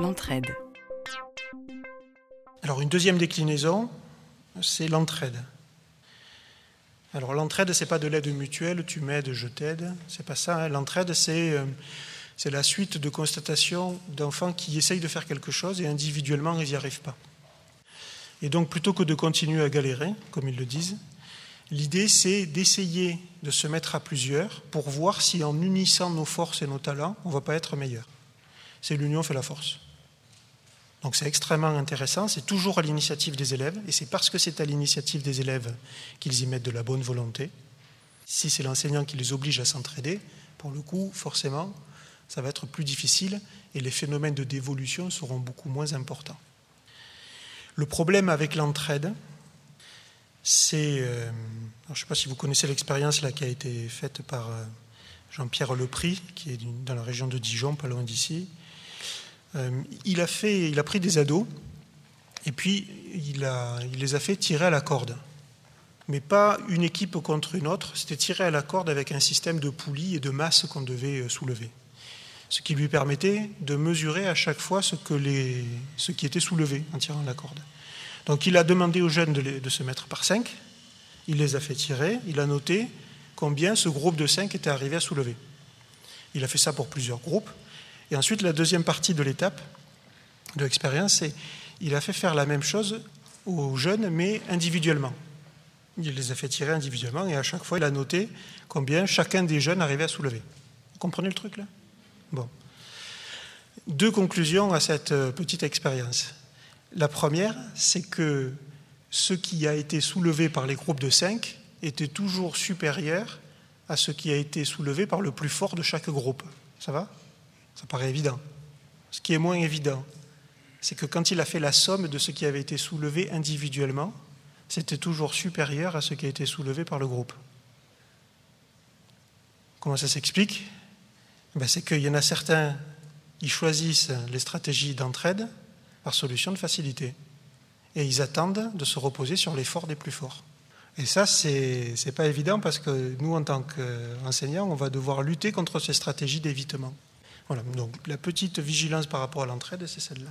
l'entraide. Alors une deuxième déclinaison, c'est l'entraide. Alors l'entraide, c'est pas de l'aide mutuelle, tu m'aides, je t'aide, c'est pas ça. hein. L'entraide, c'est euh, c'est la suite de constatations d'enfants qui essayent de faire quelque chose et individuellement ils n'y arrivent pas. Et donc plutôt que de continuer à galérer, comme ils le disent, l'idée c'est d'essayer de se mettre à plusieurs pour voir si en unissant nos forces et nos talents, on ne va pas être meilleur. C'est l'union fait la force. Donc c'est extrêmement intéressant, c'est toujours à l'initiative des élèves, et c'est parce que c'est à l'initiative des élèves qu'ils y mettent de la bonne volonté. Si c'est l'enseignant qui les oblige à s'entraider, pour le coup, forcément, ça va être plus difficile et les phénomènes de dévolution seront beaucoup moins importants. Le problème avec l'entraide, c'est, euh, je ne sais pas si vous connaissez l'expérience qui a été faite par euh, Jean-Pierre Lepris, qui est dans la région de Dijon, pas loin d'ici. Euh, il, a fait, il a pris des ados et puis il, a, il les a fait tirer à la corde. Mais pas une équipe contre une autre, c'était tirer à la corde avec un système de poulies et de masses qu'on devait soulever. Ce qui lui permettait de mesurer à chaque fois ce, qui était soulevé en tirant la corde. Donc il a demandé aux jeunes de se mettre par cinq, il les a fait tirer, il a noté combien ce groupe de cinq était arrivé à soulever. Il a fait ça pour plusieurs groupes. Et ensuite, la deuxième partie de l'étape de l'expérience, c'est il a fait faire la même chose aux jeunes, mais individuellement. Il les a fait tirer individuellement et à chaque fois, il a noté combien chacun des jeunes arrivait à soulever. Vous comprenez le truc là? Bon. Deux conclusions à cette petite expérience. La première, c'est que ce qui a été soulevé par les groupes de 5 était toujours supérieur à ce qui a été soulevé par le plus fort de chaque groupe. Ça va? Ça paraît évident. Ce qui est moins évident, c'est que quand il a fait la somme de ce qui avait été soulevé individuellement, c'était toujours supérieur à ce qui a été soulevé par le groupe. Comment ça s'explique? Ben, C'est qu'il y en a certains, ils choisissent les stratégies d'entraide par solution de facilité. Et ils attendent de se reposer sur l'effort des plus forts. Et ça, c'est n'est pas évident parce que nous, en tant qu'enseignants, on va devoir lutter contre ces stratégies d'évitement. Voilà, donc la petite vigilance par rapport à l'entraide, c'est celle-là.